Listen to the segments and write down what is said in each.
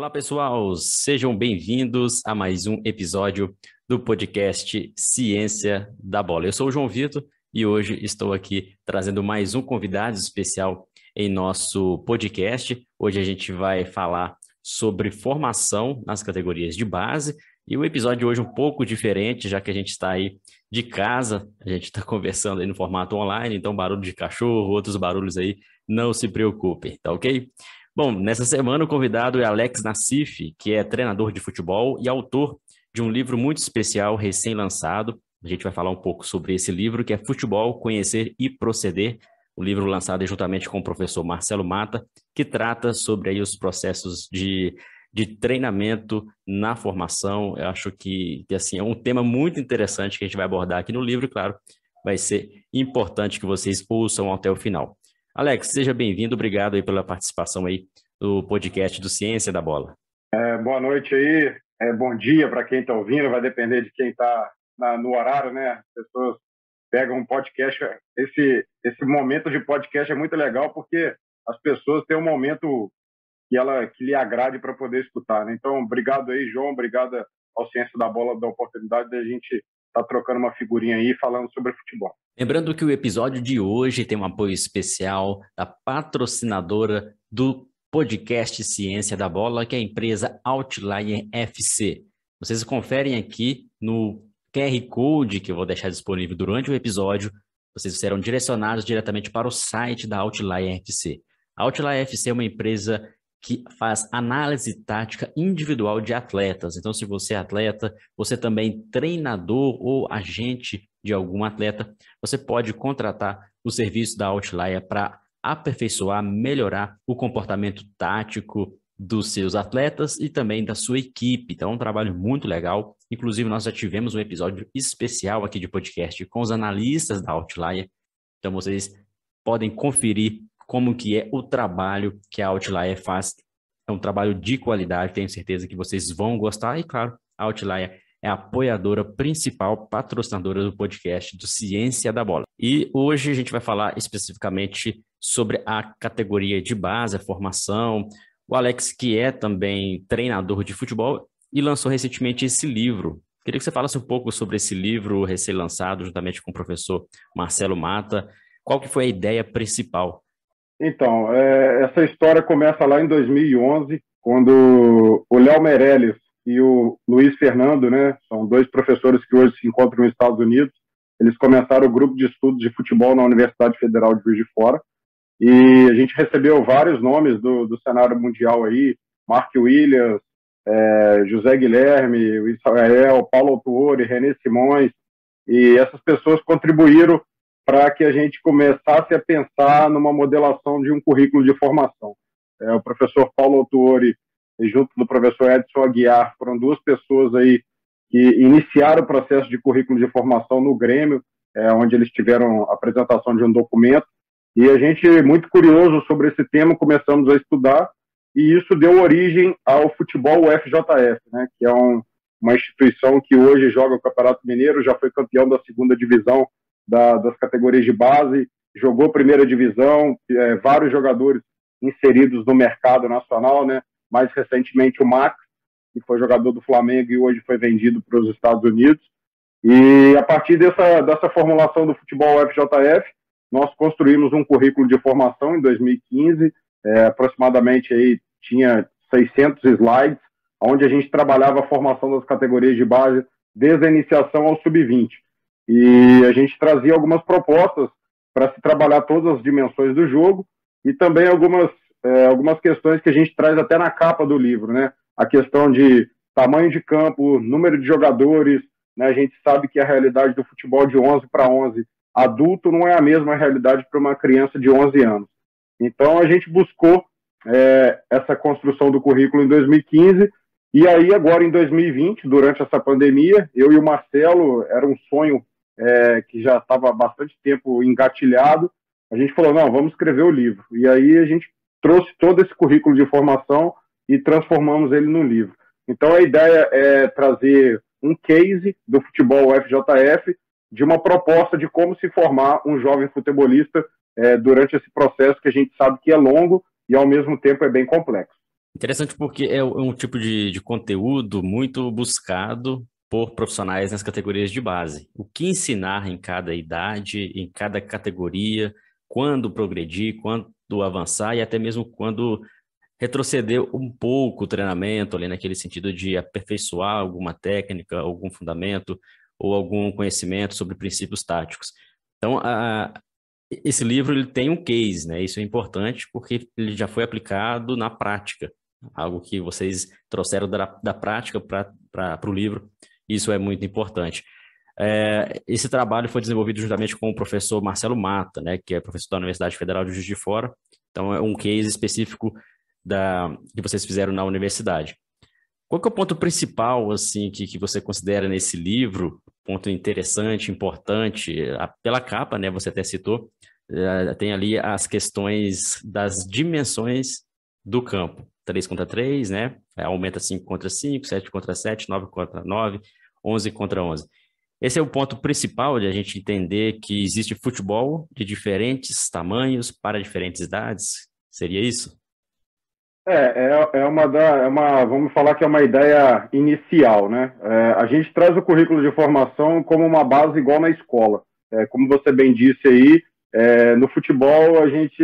Olá, pessoal, sejam bem-vindos a mais um episódio do podcast Ciência da Bola. Eu sou o João Vitor e hoje estou aqui trazendo mais um convidado especial em nosso podcast. Hoje a gente vai falar sobre formação nas categorias de base e o episódio de hoje é um pouco diferente, já que a gente está aí de casa, a gente está conversando aí no formato online, então barulho de cachorro, outros barulhos aí, não se preocupem, tá ok? Bom, nessa semana o convidado é Alex Nassif, que é treinador de futebol e autor de um livro muito especial, recém-lançado. A gente vai falar um pouco sobre esse livro, que é Futebol, Conhecer e Proceder, o livro lançado juntamente com o professor Marcelo Mata, que trata sobre aí os processos de, de treinamento na formação. Eu acho que, que assim, é um tema muito interessante que a gente vai abordar aqui no livro, e, claro, vai ser importante que vocês ouçam até o final. Alex, seja bem-vindo, obrigado aí pela participação aí do podcast do Ciência da Bola. É, boa noite aí, é, bom dia para quem está ouvindo, vai depender de quem está no horário, né? As pessoas pegam um podcast, esse, esse momento de podcast é muito legal porque as pessoas têm um momento que ela que lhe agrade para poder escutar, né? Então, obrigado aí, João, obrigado ao Ciência da Bola da oportunidade da gente tá trocando uma figurinha aí falando sobre futebol. Lembrando que o episódio de hoje tem um apoio especial da patrocinadora do podcast Ciência da Bola, que é a empresa Outlier FC. Vocês conferem aqui no QR Code que eu vou deixar disponível durante o episódio. Vocês serão direcionados diretamente para o site da Outlier FC. A Outlier FC é uma empresa que faz análise tática individual de atletas. Então, se você é atleta, você também treinador ou agente de algum atleta, você pode contratar o serviço da Outlier para aperfeiçoar, melhorar o comportamento tático dos seus atletas e também da sua equipe. Então, é um trabalho muito legal. Inclusive, nós já tivemos um episódio especial aqui de podcast com os analistas da Outlier. Então, vocês podem conferir como que é o trabalho que a Outlier faz. É um trabalho de qualidade, tenho certeza que vocês vão gostar. E claro, a Outlier é a apoiadora principal, patrocinadora do podcast do Ciência da Bola. E hoje a gente vai falar especificamente sobre a categoria de base, a formação. O Alex, que é também treinador de futebol e lançou recentemente esse livro. Queria que você falasse um pouco sobre esse livro recém-lançado, juntamente com o professor Marcelo Mata. Qual que foi a ideia principal então, é, essa história começa lá em 2011, quando o Léo Meirelles e o Luiz Fernando, né, são dois professores que hoje se encontram nos Estados Unidos, eles começaram o grupo de estudos de futebol na Universidade Federal de Juiz de Fora, e a gente recebeu vários nomes do, do cenário mundial aí, Mark Williams, é, José Guilherme, Israel, Paulo Autuori, René Simões, e essas pessoas contribuíram para que a gente começasse a pensar numa modelação de um currículo de formação. É, o professor Paulo Autuori, junto do professor Edson Aguiar, foram duas pessoas aí que iniciaram o processo de currículo de formação no Grêmio, é, onde eles tiveram a apresentação de um documento, e a gente, muito curioso sobre esse tema, começamos a estudar, e isso deu origem ao futebol UFJF, né, que é um, uma instituição que hoje joga o Campeonato Mineiro, já foi campeão da segunda divisão da, das categorias de base, jogou primeira divisão, é, vários jogadores inseridos no mercado nacional, né? Mais recentemente o Max, que foi jogador do Flamengo e hoje foi vendido para os Estados Unidos. E a partir dessa, dessa formulação do futebol FJF, nós construímos um currículo de formação em 2015, é, aproximadamente aí tinha 600 slides, onde a gente trabalhava a formação das categorias de base desde a iniciação ao sub-20. E a gente trazia algumas propostas para se trabalhar todas as dimensões do jogo e também algumas, é, algumas questões que a gente traz até na capa do livro, né? A questão de tamanho de campo, número de jogadores, né? A gente sabe que a realidade do futebol de 11 para 11 adulto não é a mesma realidade para uma criança de 11 anos. Então a gente buscou é, essa construção do currículo em 2015 e aí agora em 2020, durante essa pandemia, eu e o Marcelo era um sonho é, que já estava há bastante tempo engatilhado, a gente falou, não, vamos escrever o livro. E aí a gente trouxe todo esse currículo de formação e transformamos ele no livro. Então a ideia é trazer um case do futebol FJF de uma proposta de como se formar um jovem futebolista é, durante esse processo que a gente sabe que é longo e ao mesmo tempo é bem complexo. Interessante porque é um tipo de, de conteúdo muito buscado por profissionais nas categorias de base. O que ensinar em cada idade, em cada categoria, quando progredir, quando avançar e até mesmo quando retroceder um pouco o treinamento ali naquele sentido de aperfeiçoar alguma técnica, algum fundamento ou algum conhecimento sobre princípios táticos. Então, a, esse livro ele tem um case, né? Isso é importante porque ele já foi aplicado na prática, algo que vocês trouxeram da, da prática para o livro. Isso é muito importante. É, esse trabalho foi desenvolvido juntamente com o professor Marcelo Mata, né, que é professor da Universidade Federal de Juiz de Fora. Então, é um case específico da, que vocês fizeram na universidade. Qual é o ponto principal assim que, que você considera nesse livro, ponto interessante, importante, a, pela capa, né? Você até citou, é, tem ali as questões das dimensões do campo. 3 contra 3, né? Aumenta 5 contra 5, 7 contra 7, 9 contra 9, 11 contra 11. Esse é o ponto principal de a gente entender que existe futebol de diferentes tamanhos para diferentes idades. Seria isso? É, é, é, uma da, é uma, vamos falar que é uma ideia inicial, né? É, a gente traz o currículo de formação como uma base igual na escola. É, como você bem disse aí, é, no futebol a gente,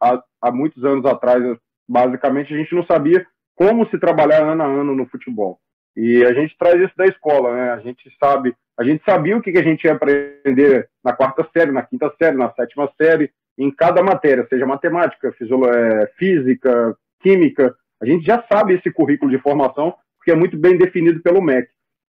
há, há muitos anos atrás, basicamente, a gente não sabia como se trabalhar ano a ano no futebol. E a gente traz isso da escola, né? A gente sabe, a gente sabia o que, que a gente ia aprender na quarta série, na quinta série, na sétima série, em cada matéria, seja matemática, é, física, química. A gente já sabe esse currículo de formação, porque é muito bem definido pelo MEC.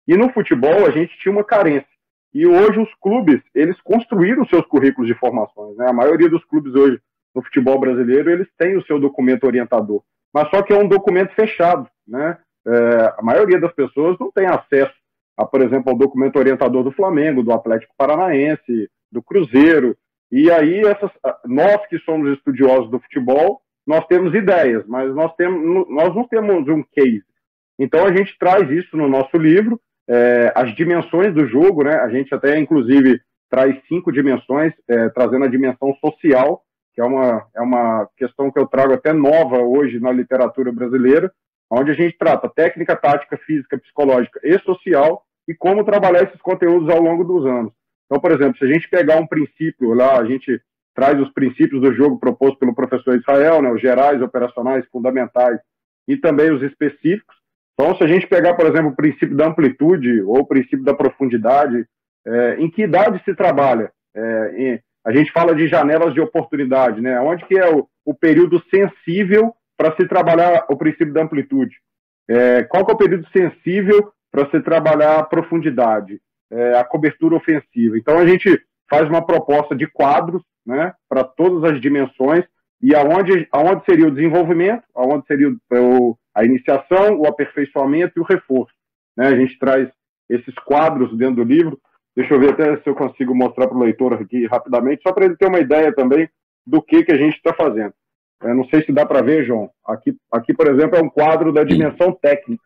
E no futebol a gente tinha uma carência. E hoje os clubes, eles construíram seus currículos de formações. Né? A maioria dos clubes hoje no futebol brasileiro, eles têm o seu documento orientador. Mas só que é um documento fechado, né? É, a maioria das pessoas não tem acesso, a, por exemplo, ao documento orientador do Flamengo, do Atlético Paranaense, do Cruzeiro. E aí, essas, nós que somos estudiosos do futebol, nós temos ideias, mas nós, temos, nós não temos um case. Então, a gente traz isso no nosso livro, é, as dimensões do jogo, né? A gente até, inclusive, traz cinco dimensões, é, trazendo a dimensão social, que é uma, é uma questão que eu trago até nova hoje na literatura brasileira, onde a gente trata técnica, tática, física, psicológica e social e como trabalhar esses conteúdos ao longo dos anos. Então, por exemplo, se a gente pegar um princípio lá, a gente traz os princípios do jogo proposto pelo professor Israel, né, os gerais, operacionais, fundamentais e também os específicos. Então, se a gente pegar, por exemplo, o princípio da amplitude ou o princípio da profundidade, é, em que idade se trabalha? É, em, a gente fala de janelas de oportunidade, né? Onde que é o, o período sensível para se trabalhar o princípio da amplitude? É, qual é o período sensível para se trabalhar a profundidade, é, a cobertura ofensiva? Então a gente faz uma proposta de quadros, né, para todas as dimensões e aonde, aonde seria o desenvolvimento, aonde seria o, a iniciação, o aperfeiçoamento e o reforço. Né? A gente traz esses quadros dentro do livro. Deixa eu ver até se eu consigo mostrar para o leitor aqui rapidamente, só para ele ter uma ideia também do que, que a gente está fazendo. Eu não sei se dá para ver, João. Aqui, aqui, por exemplo, é um quadro da dimensão técnica.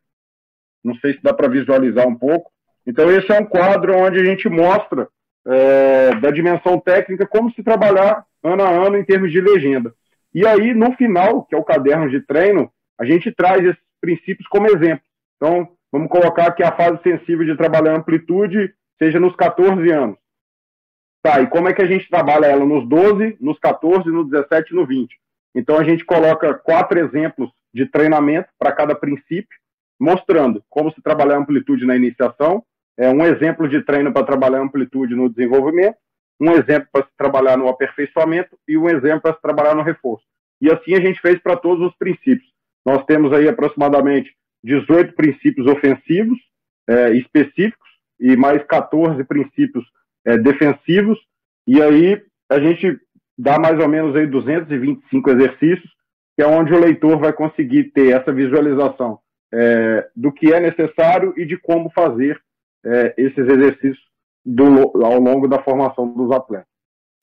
Não sei se dá para visualizar um pouco. Então, esse é um quadro onde a gente mostra é, da dimensão técnica como se trabalhar ano a ano em termos de legenda. E aí, no final, que é o caderno de treino, a gente traz esses princípios como exemplo. Então, vamos colocar que a fase sensível de trabalhar amplitude seja nos 14 anos. Tá, e como é que a gente trabalha ela nos 12, nos 14, no 17 e no 20? Então a gente coloca quatro exemplos de treinamento para cada princípio, mostrando como se trabalhar amplitude na iniciação, é um exemplo de treino para trabalhar amplitude no desenvolvimento, um exemplo para se trabalhar no aperfeiçoamento e um exemplo para se trabalhar no reforço. E assim a gente fez para todos os princípios. Nós temos aí aproximadamente 18 princípios ofensivos é, específicos e mais 14 princípios é, defensivos. E aí a gente dá mais ou menos aí 225 exercícios, que é onde o leitor vai conseguir ter essa visualização é, do que é necessário e de como fazer é, esses exercícios do, ao longo da formação dos atletas.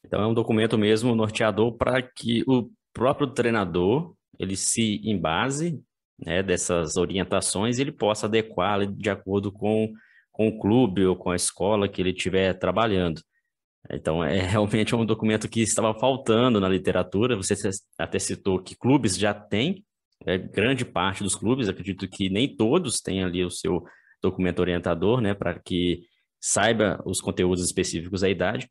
Então é um documento mesmo norteador para que o próprio treinador ele se embase né, dessas orientações e ele possa adequar de acordo com, com o clube ou com a escola que ele estiver trabalhando. Então, é realmente um documento que estava faltando na literatura. Você até citou que clubes já têm é, grande parte dos clubes, acredito que nem todos têm ali o seu documento orientador, né, para que saiba os conteúdos específicos da idade,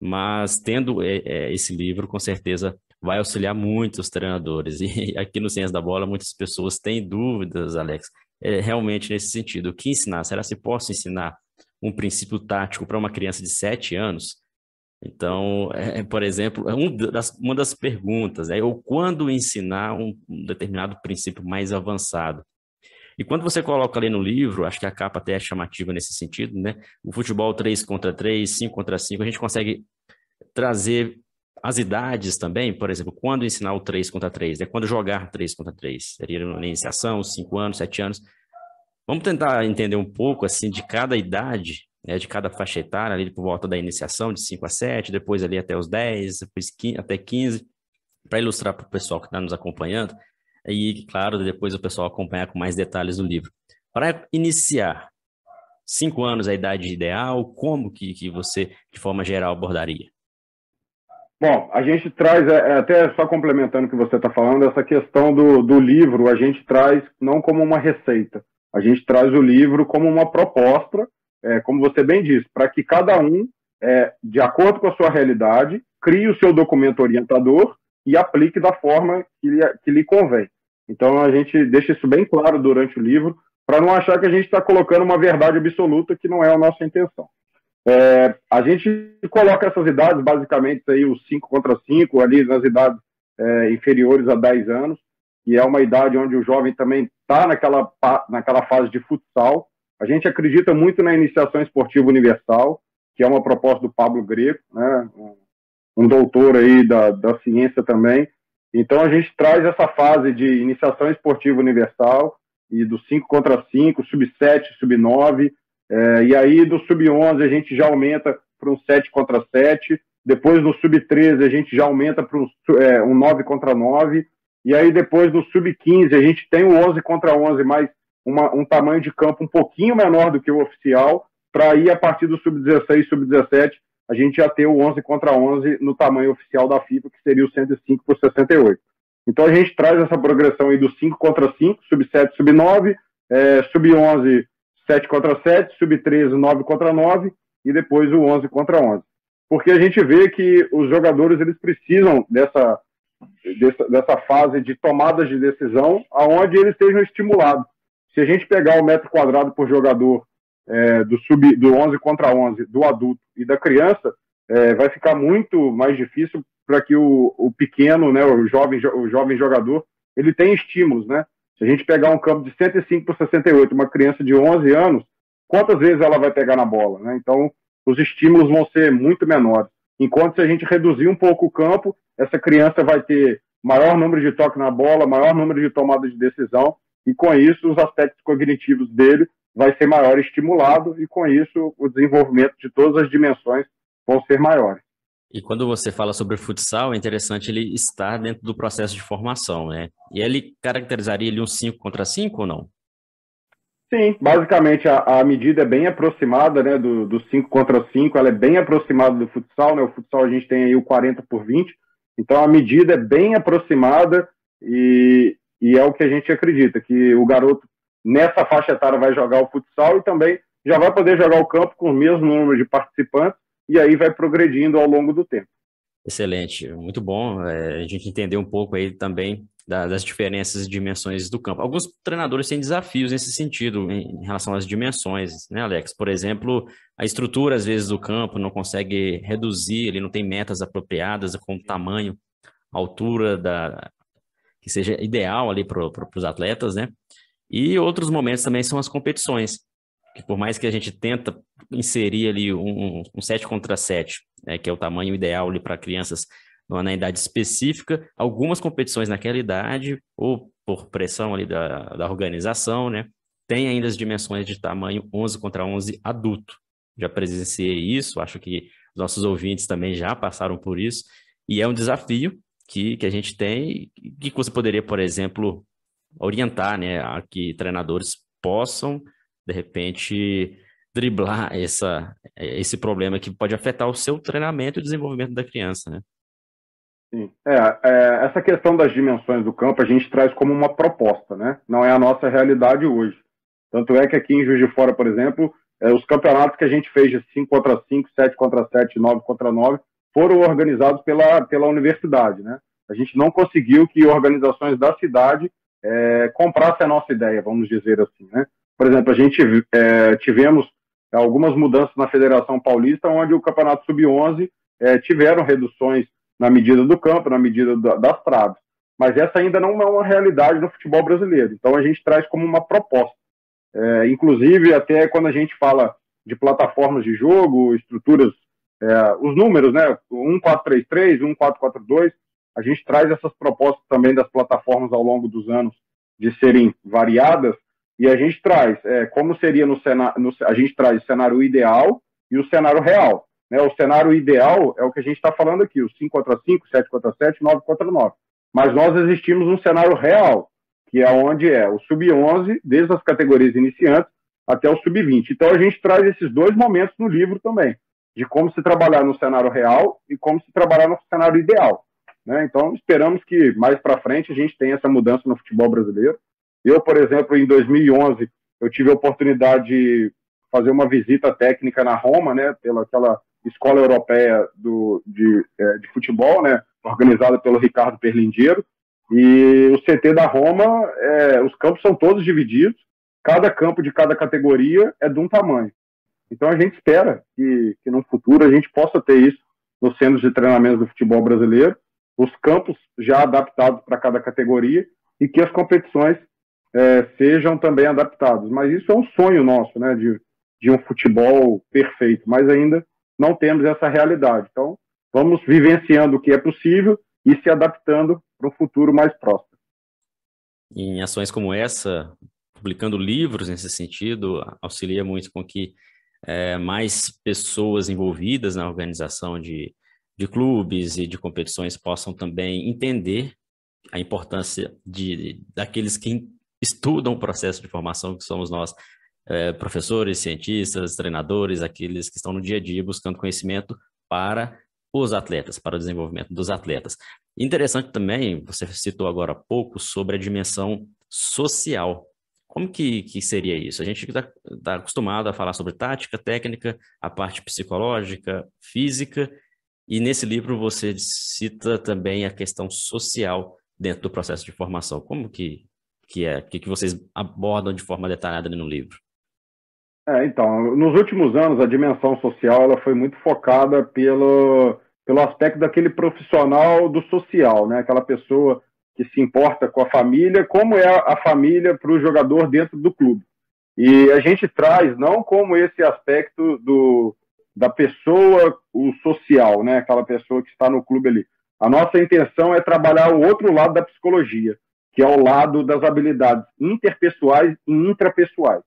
mas tendo é, é, esse livro, com certeza vai auxiliar muito os treinadores. E aqui no Ciência da Bola, muitas pessoas têm dúvidas, Alex, é, realmente nesse sentido. O que ensinar? Será que posso ensinar um princípio tático para uma criança de 7 anos? Então, é, por exemplo, é um das, uma das perguntas é ou quando ensinar um, um determinado princípio mais avançado. E quando você coloca ali no livro, acho que a capa até é chamativa nesse sentido, né? O futebol 3 contra 3, 5 contra 5, a gente consegue trazer as idades também, por exemplo, quando ensinar o 3 contra 3, é né? quando jogar 3 contra 3, seria na iniciação, 5 anos, 7 anos. Vamos tentar entender um pouco assim de cada idade, né, de cada faixa etária, ali por volta da iniciação, de 5 a 7, depois ali até os 10, depois 15, até 15, para ilustrar para o pessoal que está nos acompanhando, e, claro, depois o pessoal acompanhar com mais detalhes no livro. Para iniciar, cinco anos é a idade ideal, como que, que você, de forma geral, abordaria? Bom, a gente traz, é, é até só complementando o que você está falando, essa questão do, do livro, a gente traz não como uma receita, a gente traz o livro como uma proposta, é, como você bem disse, para que cada um, é, de acordo com a sua realidade, crie o seu documento orientador e aplique da forma que lhe, que lhe convém. Então a gente deixa isso bem claro durante o livro, para não achar que a gente está colocando uma verdade absoluta que não é a nossa intenção. É, a gente coloca essas idades, basicamente, aí, os 5 contra 5, ali nas idades é, inferiores a 10 anos, e é uma idade onde o jovem também está naquela, naquela fase de futsal. A gente acredita muito na iniciação esportiva universal, que é uma proposta do Pablo Greco, né, um doutor aí da, da ciência também. Então a gente traz essa fase de iniciação esportiva universal e do 5 contra 5, sub-7, sub-9, é, e aí do sub-11 a gente já aumenta para um 7 contra 7, depois do sub-13 a gente já aumenta para um, é, um 9 contra 9, e aí depois do sub-15 a gente tem o 11 contra 11, mais uma, um tamanho de campo um pouquinho menor do que o oficial, para ir a partir do sub-16, sub-17 a gente já ter o 11 contra 11 no tamanho oficial da FIFA, que seria o 105 por 68. Então a gente traz essa progressão aí do 5 contra 5, sub-7, sub-9, é, sub-11, 7 contra 7, sub-13, 9 contra 9 e depois o 11 contra 11. Porque a gente vê que os jogadores eles precisam dessa, dessa, dessa fase de tomadas de decisão aonde eles estejam estimulados. Se a gente pegar o metro quadrado por jogador é, do sub do 11 contra 11 do adulto e da criança é, vai ficar muito mais difícil para que o, o pequeno, né, o jovem o jovem jogador, ele tenha estímulos, né? Se a gente pegar um campo de 105 por 68, uma criança de 11 anos, quantas vezes ela vai pegar na bola, né? Então, os estímulos vão ser muito menores. Enquanto se a gente reduzir um pouco o campo, essa criança vai ter maior número de toque na bola, maior número de tomada de decisão, e com isso os aspectos cognitivos dele vai ser maior estimulado e com isso o desenvolvimento de todas as dimensões vão ser maiores. E quando você fala sobre o futsal, é interessante ele estar dentro do processo de formação, né? E ele caracterizaria ele um 5 contra 5 ou não? Sim, basicamente a, a, medida é bem aproximada, né, do 5 contra 5, ela é bem aproximada do futsal, né, o futsal a gente tem aí o 40 por 20, então a medida é bem aproximada e, e é o que a gente acredita, que o garoto nessa faixa etária vai jogar o futsal e também já vai poder jogar o campo com o mesmo número de participantes e aí vai progredindo ao longo do tempo. Excelente, muito bom é, a gente entender um pouco aí também das diferenças e dimensões do campo. Alguns treinadores têm desafios nesse sentido, em relação às dimensões, né, Alex? Por exemplo, a estrutura, às vezes, do campo não consegue reduzir, ele não tem metas apropriadas com o tamanho, altura da que seja ideal ali para os atletas, né? E outros momentos também são as competições, que por mais que a gente tenta inserir ali um, um 7 contra 7, né, que é o tamanho ideal ali para crianças na idade específica, algumas competições naquela idade, ou por pressão ali da, da organização, né, tem ainda as dimensões de tamanho 11 contra 11 adulto. Já presenciei isso, acho que os nossos ouvintes também já passaram por isso, e é um desafio que, que a gente tem, que você poderia, por exemplo, orientar, né, a que treinadores possam, de repente, driblar essa, esse problema que pode afetar o seu treinamento e desenvolvimento da criança, né? Sim. É, é, essa questão das dimensões do campo a gente traz como uma proposta, né? Não é a nossa realidade hoje. Tanto é que aqui em Juiz de Fora, por exemplo, é, os campeonatos que a gente fez de 5 contra 5, 7 contra 7, 9 contra 9, foram organizados pela, pela universidade, né? A gente não conseguiu que organizações da cidade é, comprassem a nossa ideia, vamos dizer assim, né? Por exemplo, a gente é, tivemos algumas mudanças na Federação Paulista, onde o Campeonato Sub-11 é, tiveram reduções na medida do campo, na medida da, das traves. Mas essa ainda não é uma realidade no futebol brasileiro. Então a gente traz como uma proposta. É, inclusive, até quando a gente fala de plataformas de jogo, estruturas, é, os números, né? 1433, 1442, a gente traz essas propostas também das plataformas ao longo dos anos de serem variadas, e a gente traz é, como seria no cenário, a gente traz o cenário ideal e o cenário real. Né? O cenário ideal é o que a gente está falando aqui, o 5 contra 5, 7 contra 7, 9 contra 9. Mas nós existimos num cenário real, que é onde é o sub-11, desde as categorias iniciantes até o sub-20. Então a gente traz esses dois momentos no livro também, de como se trabalhar no cenário real e como se trabalhar no cenário ideal. Né? Então esperamos que mais para frente a gente tenha essa mudança no futebol brasileiro. Eu, por exemplo, em 2011, eu tive a oportunidade de fazer uma visita técnica na Roma, né, pela aquela escola europeia do, de, é, de futebol, né, organizada pelo Ricardo Perlingeiro, e o CT da Roma, é, os campos são todos divididos, cada campo de cada categoria é de um tamanho. Então a gente espera que, que no futuro a gente possa ter isso nos centros de treinamento do futebol brasileiro, os campos já adaptados para cada categoria e que as competições é, sejam também adaptadas. Mas isso é um sonho nosso, né, de, de um futebol perfeito, mas ainda não temos essa realidade. Então, vamos vivenciando o que é possível e se adaptando para um futuro mais próximo. Em ações como essa, publicando livros nesse sentido, auxilia muito com que é, mais pessoas envolvidas na organização de, de clubes e de competições possam também entender a importância de, daqueles que estudam o processo de formação, que somos nós, é, professores, cientistas, treinadores, aqueles que estão no dia a dia buscando conhecimento para os atletas, para o desenvolvimento dos atletas. Interessante também, você citou agora há pouco sobre a dimensão social. Como que, que seria isso? A gente está tá acostumado a falar sobre tática, técnica, a parte psicológica, física, e nesse livro você cita também a questão social dentro do processo de formação. Como que, que é? O que, que vocês abordam de forma detalhada no livro? É, então, nos últimos anos, a dimensão social ela foi muito focada pelo, pelo aspecto daquele profissional do social, né? aquela pessoa que se importa com a família, como é a família para o jogador dentro do clube. E a gente traz não como esse aspecto do, da pessoa, o social, né? aquela pessoa que está no clube ali. A nossa intenção é trabalhar o outro lado da psicologia, que é o lado das habilidades interpessoais e intrapessoais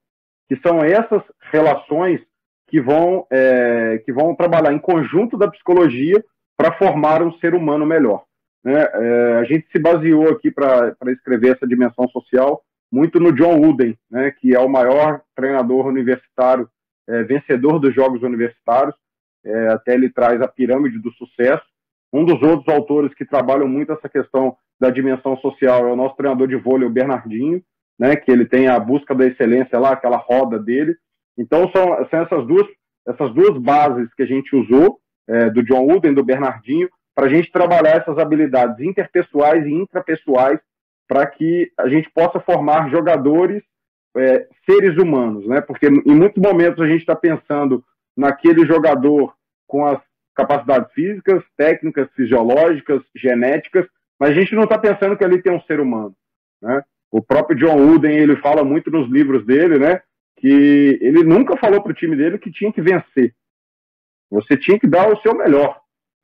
que são essas relações que vão, é, que vão trabalhar em conjunto da psicologia para formar um ser humano melhor. Né? É, a gente se baseou aqui para escrever essa dimensão social muito no John Wooden, né, que é o maior treinador universitário, é, vencedor dos Jogos Universitários, é, até ele traz a pirâmide do sucesso. Um dos outros autores que trabalham muito essa questão da dimensão social é o nosso treinador de vôlei, o Bernardinho, né, que ele tem a busca da excelência lá, aquela roda dele. Então, são, são essas, duas, essas duas bases que a gente usou, é, do John Wooden, do Bernardinho, para a gente trabalhar essas habilidades interpessoais e intrapessoais para que a gente possa formar jogadores, é, seres humanos, né? Porque em muitos momentos a gente está pensando naquele jogador com as capacidades físicas, técnicas, fisiológicas, genéticas, mas a gente não está pensando que ali tem um ser humano, né? O próprio John Wooden, ele fala muito nos livros dele, né? Que ele nunca falou para o time dele que tinha que vencer. Você tinha que dar o seu melhor.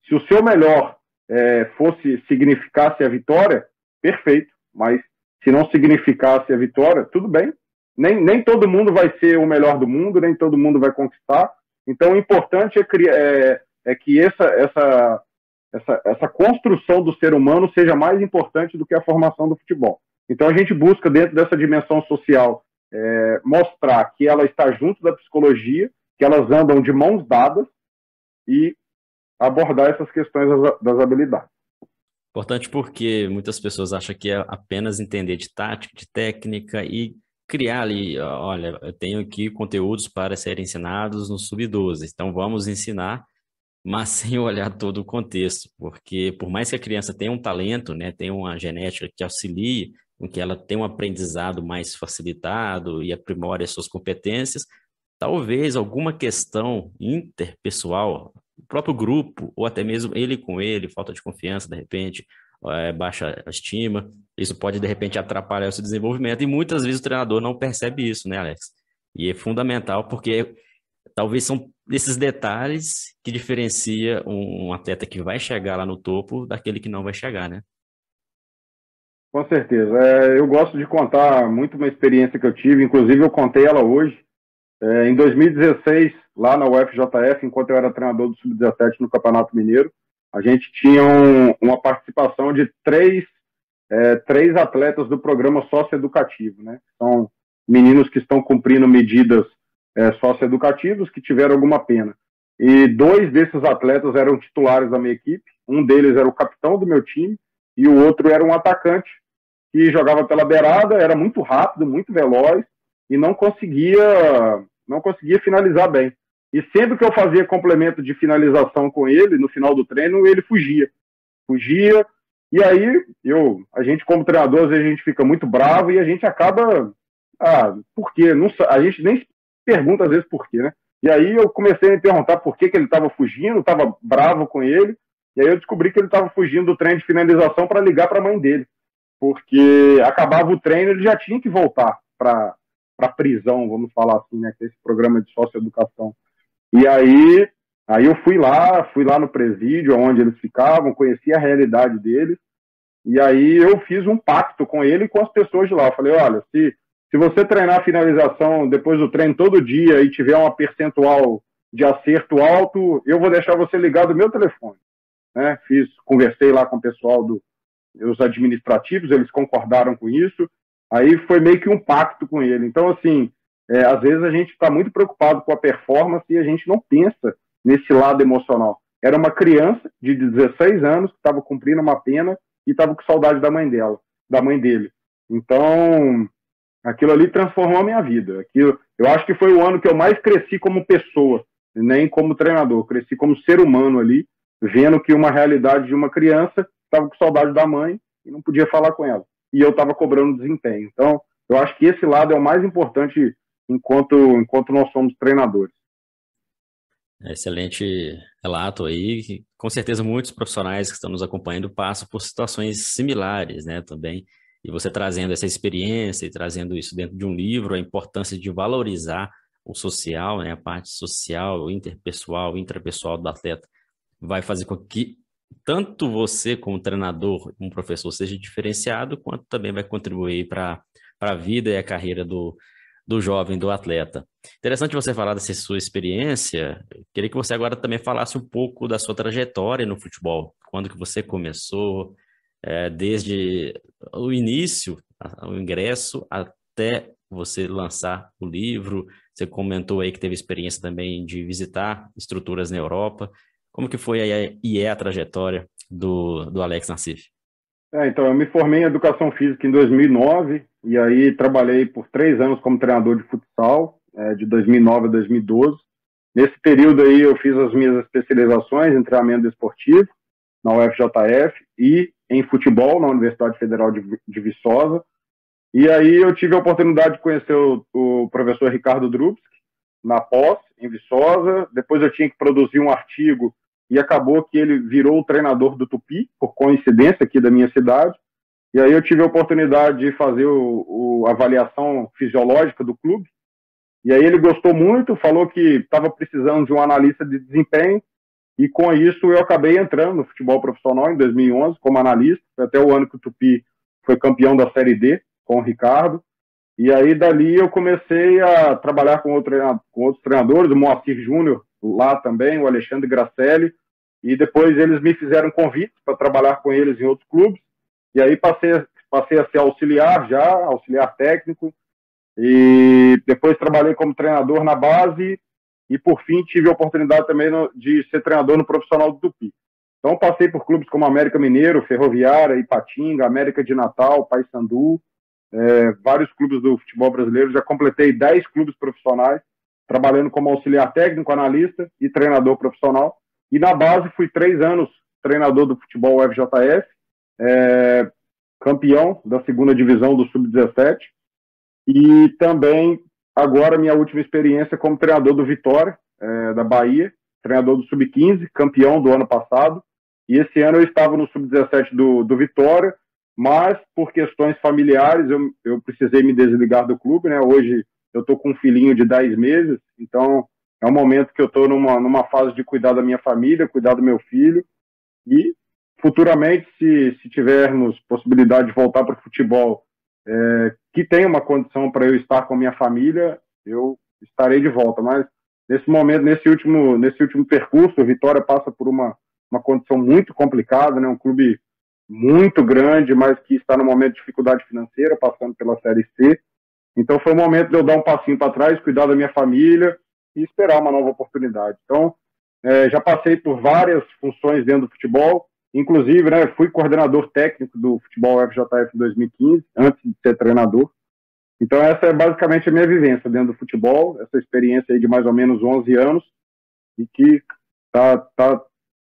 Se o seu melhor é, fosse significasse a vitória, perfeito. Mas se não significasse a vitória, tudo bem. Nem, nem todo mundo vai ser o melhor do mundo, nem todo mundo vai conquistar. Então, o importante é, é, é que essa, essa, essa, essa construção do ser humano seja mais importante do que a formação do futebol. Então a gente busca, dentro dessa dimensão social, é, mostrar que ela está junto da psicologia, que elas andam de mãos dadas e abordar essas questões das, habilidades. Importante porque muitas pessoas acham que é apenas entender de tática, de técnica e criar ali, olha, eu tenho aqui conteúdos para serem ensinados no Sub-12, então vamos ensinar, mas sem olhar todo o contexto, porque por mais que a criança tenha um talento, né, tenha uma genética que auxilie com que ela tenha um aprendizado mais facilitado e aprimore as suas competências, talvez alguma questão interpessoal, o próprio grupo, ou até mesmo ele com ele, falta de confiança, de repente, é, baixa estima, isso pode, de repente, atrapalhar o seu desenvolvimento, e muitas vezes o treinador não percebe isso, né, Alex? E é fundamental, porque talvez são esses detalhes que diferencia um atleta que vai chegar lá no topo daquele que não vai chegar, né? Com certeza. É, eu gosto de contar muito uma experiência que eu tive, inclusive eu contei ela hoje. É, em 2016, lá na UFJF, enquanto eu era treinador do Sub-17 no Campeonato Mineiro, a gente tinha um, uma participação de três, é, três atletas do programa socioeducativo, né? São meninos que estão cumprindo medidas é, socioeducativas que tiveram alguma pena. E dois desses atletas eram titulares da minha equipe. Um deles era o capitão do meu time e o outro era um atacante que jogava pela beirada, era muito rápido, muito veloz e não conseguia não conseguia finalizar bem. E sempre que eu fazia complemento de finalização com ele, no final do treino, ele fugia. Fugia. E aí, eu, a gente, como treinador, às vezes a gente fica muito bravo e a gente acaba. Ah, por quê? Não, a gente nem pergunta às vezes por quê, né? E aí eu comecei a me perguntar por que, que ele estava fugindo, estava bravo com ele. E aí eu descobri que ele estava fugindo do treino de finalização para ligar para a mãe dele. Porque acabava o treino, ele já tinha que voltar para a prisão, vamos falar assim, né? Que é esse programa de socioeducação. E aí, aí eu fui lá, fui lá no presídio, onde eles ficavam, conheci a realidade deles. E aí eu fiz um pacto com ele e com as pessoas de lá. Eu falei, olha, se, se você treinar a finalização depois do treino todo dia e tiver uma percentual de acerto alto, eu vou deixar você ligado no meu telefone. Né? Fiz, conversei lá com o pessoal do, os administrativos, eles concordaram com isso. Aí foi meio que um pacto com ele. Então, assim, é, às vezes a gente está muito preocupado com a performance e a gente não pensa nesse lado emocional. Era uma criança de 16 anos que estava cumprindo uma pena e estava com saudade da mãe dela, da mãe dele. Então, aquilo ali transformou a minha vida. Aquilo, eu acho que foi o ano que eu mais cresci como pessoa, nem como treinador. Cresci como ser humano ali, vendo que uma realidade de uma criança estava com saudade da mãe e não podia falar com ela. E eu estava cobrando desempenho. Então, eu acho que esse lado é o mais importante enquanto, enquanto nós somos treinadores. Excelente relato aí. Com certeza muitos profissionais que estão nos acompanhando passam por situações similares, né, também. E você trazendo essa experiência e trazendo isso dentro de um livro, a importância de valorizar o social, né, a parte social, interpessoal, intrapessoal do atleta, vai fazer com que tanto você como treinador, como professor, seja diferenciado, quanto também vai contribuir para a vida e a carreira do, do jovem, do atleta. Interessante você falar dessa sua experiência. Queria que você agora também falasse um pouco da sua trajetória no futebol. Quando que você começou, é, desde o início, o ingresso, até você lançar o livro. Você comentou aí que teve experiência também de visitar estruturas na Europa. Como que foi aí, e é a trajetória do, do Alex Nassif? É, então, eu me formei em Educação Física em 2009, e aí trabalhei por três anos como treinador de futsal, é, de 2009 a 2012. Nesse período aí eu fiz as minhas especializações em treinamento esportivo na UFJF e em futebol na Universidade Federal de, de Viçosa. E aí eu tive a oportunidade de conhecer o, o professor Ricardo Drubski na pós, em Viçosa. Depois eu tinha que produzir um artigo e acabou que ele virou o treinador do Tupi, por coincidência aqui da minha cidade. E aí eu tive a oportunidade de fazer o, avaliação fisiológica do clube. E aí ele gostou muito, falou que estava precisando de um analista de desempenho. E com isso eu acabei entrando no futebol profissional em 2011 como analista, até o ano que o Tupi foi campeão da Série D com o Ricardo. E aí dali eu comecei a trabalhar com, outro, com outros treinadores, o Moacir Júnior lá também, o Alexandre Gracelli, e depois eles me fizeram convite para trabalhar com eles em outros clubes, e aí passei, passei a ser auxiliar já, auxiliar técnico, e depois trabalhei como treinador na base, e por fim tive a oportunidade também no, de ser treinador no profissional do Tupi. Então, passei por clubes como América Mineiro, Ferroviária, Ipatinga, América de Natal, Paysandu, é, vários clubes do futebol brasileiro. Já completei 10 clubes profissionais, trabalhando como auxiliar técnico, analista e treinador profissional. E na base fui três anos treinador do futebol FJF, é, campeão da segunda divisão do Sub-17 e também agora minha última experiência como treinador do Vitória, é, da Bahia, treinador do Sub-15, campeão do ano passado. E esse ano eu estava no Sub-17 do, do Vitória, mas por questões familiares eu, eu precisei me desligar do clube, né? Hoje eu estou com um filhinho de 10 meses, então é um momento que eu estou numa, numa fase de cuidar da minha família, cuidar do meu filho, e futuramente, se, se tivermos possibilidade de voltar para o futebol, é, que tenha uma condição para eu estar com a minha família, eu estarei de volta. Mas nesse momento, nesse último, nesse último percurso, o Vitória passa por uma, uma condição muito complicada, né? um clube muito grande, mas que está no momento de dificuldade financeira, passando pela Série C. Então foi o momento de eu dar um passinho para trás, cuidar da minha família e esperar uma nova oportunidade. Então, é, já passei por várias funções dentro do futebol, inclusive, né, fui coordenador técnico do futebol FJF em 2015, antes de ser treinador. Então, essa é basicamente a minha vivência dentro do futebol, essa experiência de mais ou menos 11 anos, e que está tá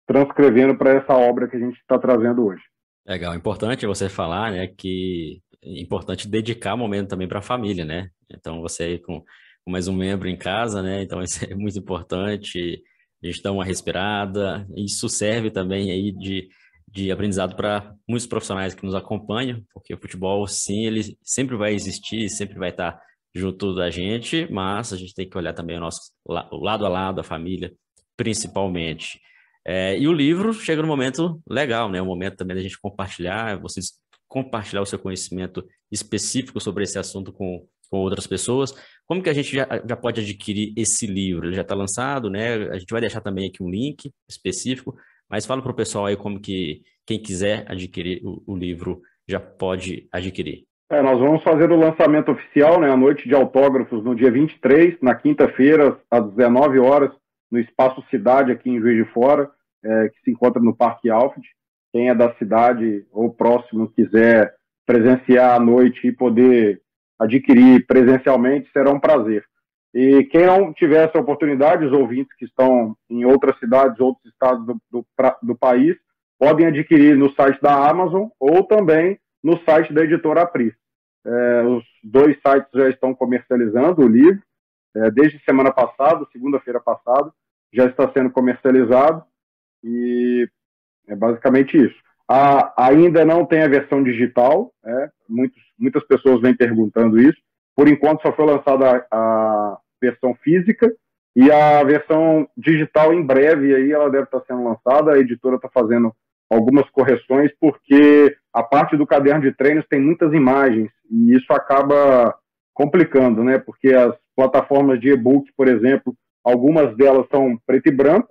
transcrevendo para essa obra que a gente está trazendo hoje. Legal, importante você falar, né, que importante dedicar momento também para a família, né? Então, você aí com, mais um membro em casa, né? Então, isso é muito importante. A gente dá uma respirada. Isso serve também aí de, de aprendizado para muitos profissionais que nos acompanham, porque o futebol, sim, ele sempre vai existir, sempre vai estar junto da gente, mas a gente tem que olhar também o nosso o lado a lado, a família, principalmente. É, e o livro chega no momento legal, né? O momento também da gente compartilhar, vocês compartilhar o seu conhecimento específico sobre esse assunto com, com outras pessoas. Como que a gente já, já pode adquirir esse livro? Ele já está lançado, né? A gente vai deixar também aqui um link específico, mas fala para o pessoal aí como que quem quiser adquirir o, o livro já pode adquirir. É, nós vamos fazer o lançamento oficial, né, a noite de autógrafos, no dia 23, na quinta-feira, às 19 horas, no Espaço Cidade, aqui em Juiz de Fora, é, que se encontra no Parque Alfred quem é da cidade ou próximo quiser presenciar à noite e poder adquirir presencialmente, será um prazer. E quem não tiver essa oportunidade, os ouvintes que estão em outras cidades, outros estados do, do, do país, podem adquirir no site da Amazon ou também no site da editora Apris. É, os dois sites já estão comercializando o livro, é, desde semana passada, segunda-feira passada, já está sendo comercializado e é basicamente isso. A, ainda não tem a versão digital, é, muitos, muitas pessoas vêm perguntando isso. Por enquanto só foi lançada a, a versão física e a versão digital em breve aí ela deve estar sendo lançada. A editora está fazendo algumas correções porque a parte do caderno de treinos tem muitas imagens e isso acaba complicando, né? Porque as plataformas de e-book, por exemplo, algumas delas são preto e branco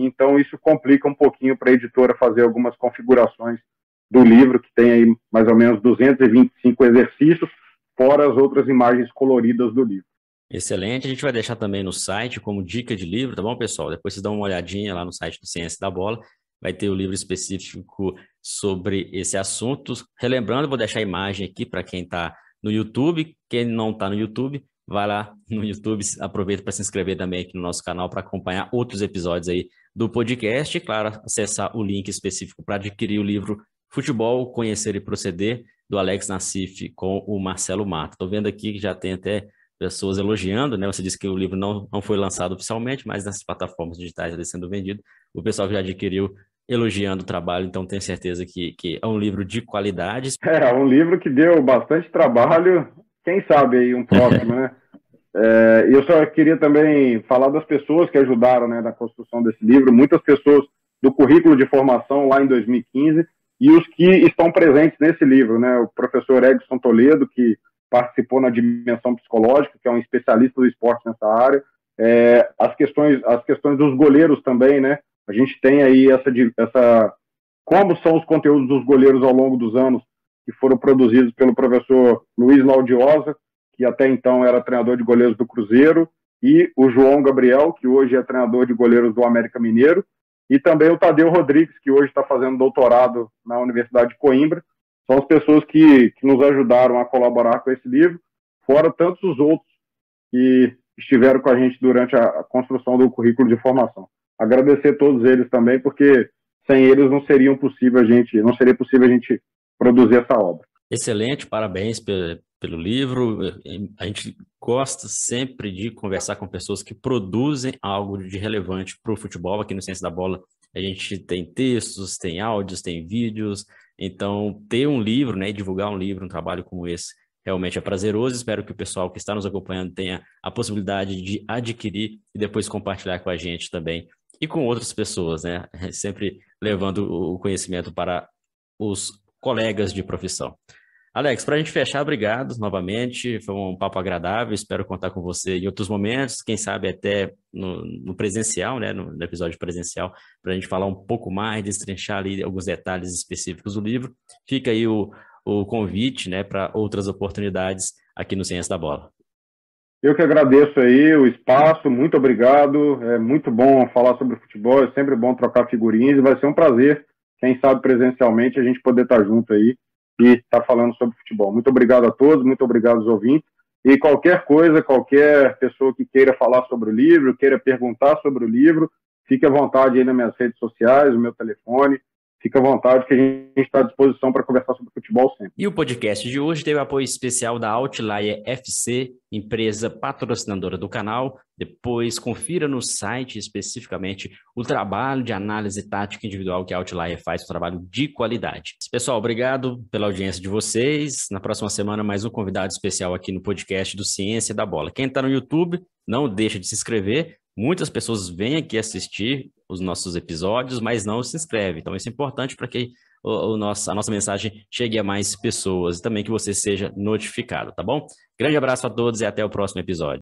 então isso complica um pouquinho para a editora fazer algumas configurações do livro, que tem aí mais ou menos 225 exercícios, fora as outras imagens coloridas do livro. Excelente, a gente vai deixar também no site como dica de livro, tá bom, pessoal? Depois vocês dão uma olhadinha lá no site do Ciência da Bola, vai ter o livro específico sobre esse assunto. Relembrando, vou deixar a imagem aqui para quem está no YouTube, quem não está no YouTube, vai lá no YouTube, aproveita para se inscrever também aqui no nosso canal para acompanhar outros episódios aí do podcast e, claro, acessar o link específico para adquirir o livro Futebol, Conhecer e Proceder, do Alex Nassif com o Marcelo Mato. Estou vendo aqui que já tem até pessoas elogiando, né? Você disse que o livro não, não foi lançado oficialmente, mas nas plataformas digitais está sendo vendido. O pessoal que já adquiriu elogiando o trabalho, então tenho certeza que, que é um livro de qualidade. É, um livro que deu bastante trabalho, quem sabe aí um próximo, né? É, eu só queria também falar das pessoas que ajudaram né, na construção desse livro, muitas pessoas do currículo de formação lá em 2015 e os que estão presentes nesse livro, né, o professor Edson Toledo, que participou na dimensão psicológica, que é um especialista do esporte nessa área, é, as questões as questões dos goleiros também, né, a gente tem aí essa, essa como são os conteúdos dos goleiros ao longo dos anos que foram produzidos pelo professor Luiz Laudiosa, que até então era treinador de goleiros do Cruzeiro, e o João Gabriel, que hoje é treinador de goleiros do América Mineiro. e também o Tadeu Rodrigues, que hoje está fazendo doutorado na Universidade de Coimbra. São as pessoas que, que nos ajudaram a colaborar com esse livro, fora tantos os outros que estiveram com a gente durante a, construção do currículo de formação. Agradecer a todos eles também, porque sem eles não seria possível a gente, não seria possível a gente produzir essa obra. Excelente, parabéns pelo livro. A gente gosta sempre de conversar com pessoas que produzem algo de relevante para o futebol. Aqui no Ciência da Bola, a gente tem textos, tem áudios, tem vídeos. Então, ter um livro, né, divulgar um livro, um trabalho como esse, realmente é prazeroso. Espero que o pessoal que está nos acompanhando tenha a possibilidade de adquirir e depois compartilhar com a gente também e com outras pessoas, né? Sempre levando o conhecimento para os colegas de profissão. Alex, para a gente fechar, obrigado novamente. Foi um papo agradável. Espero contar com você em outros momentos, quem sabe até no, no presencial, né, no, no, episódio presencial, para a gente falar um pouco mais, destrinchar ali alguns detalhes específicos do livro. Fica aí o, o convite né, para outras oportunidades aqui no Ciência da Bola. Eu que agradeço aí o espaço, muito obrigado. É muito bom falar sobre futebol, é sempre bom trocar figurinhas e vai ser um prazer, quem sabe presencialmente, a gente poder estar junto aí e estar falando sobre futebol. Muito obrigado a todos, muito obrigado aos ouvintes. E qualquer coisa, qualquer pessoa que queira falar sobre o livro, queira perguntar sobre o livro, fique à vontade aí nas minhas redes sociais, o meu telefone, fica à vontade que a gente está à disposição para conversar sobre futebol sempre. E o podcast de hoje teve apoio especial da Outlier FC, empresa patrocinadora do canal. Depois confira no site especificamente o trabalho de análise tática individual que a Outlier faz, um trabalho de qualidade. Pessoal, obrigado pela audiência de vocês. Na próxima semana, mais um convidado especial aqui no podcast do Ciência da Bola. Quem está no YouTube, não deixa de se inscrever Muitas pessoas vêm aqui assistir os nossos episódios, mas não se inscrevem. Então, isso é importante para que o, o nosso, a nossa mensagem chegue a mais pessoas e também que você seja notificado, tá bom? Grande abraço a todos e até o próximo episódio.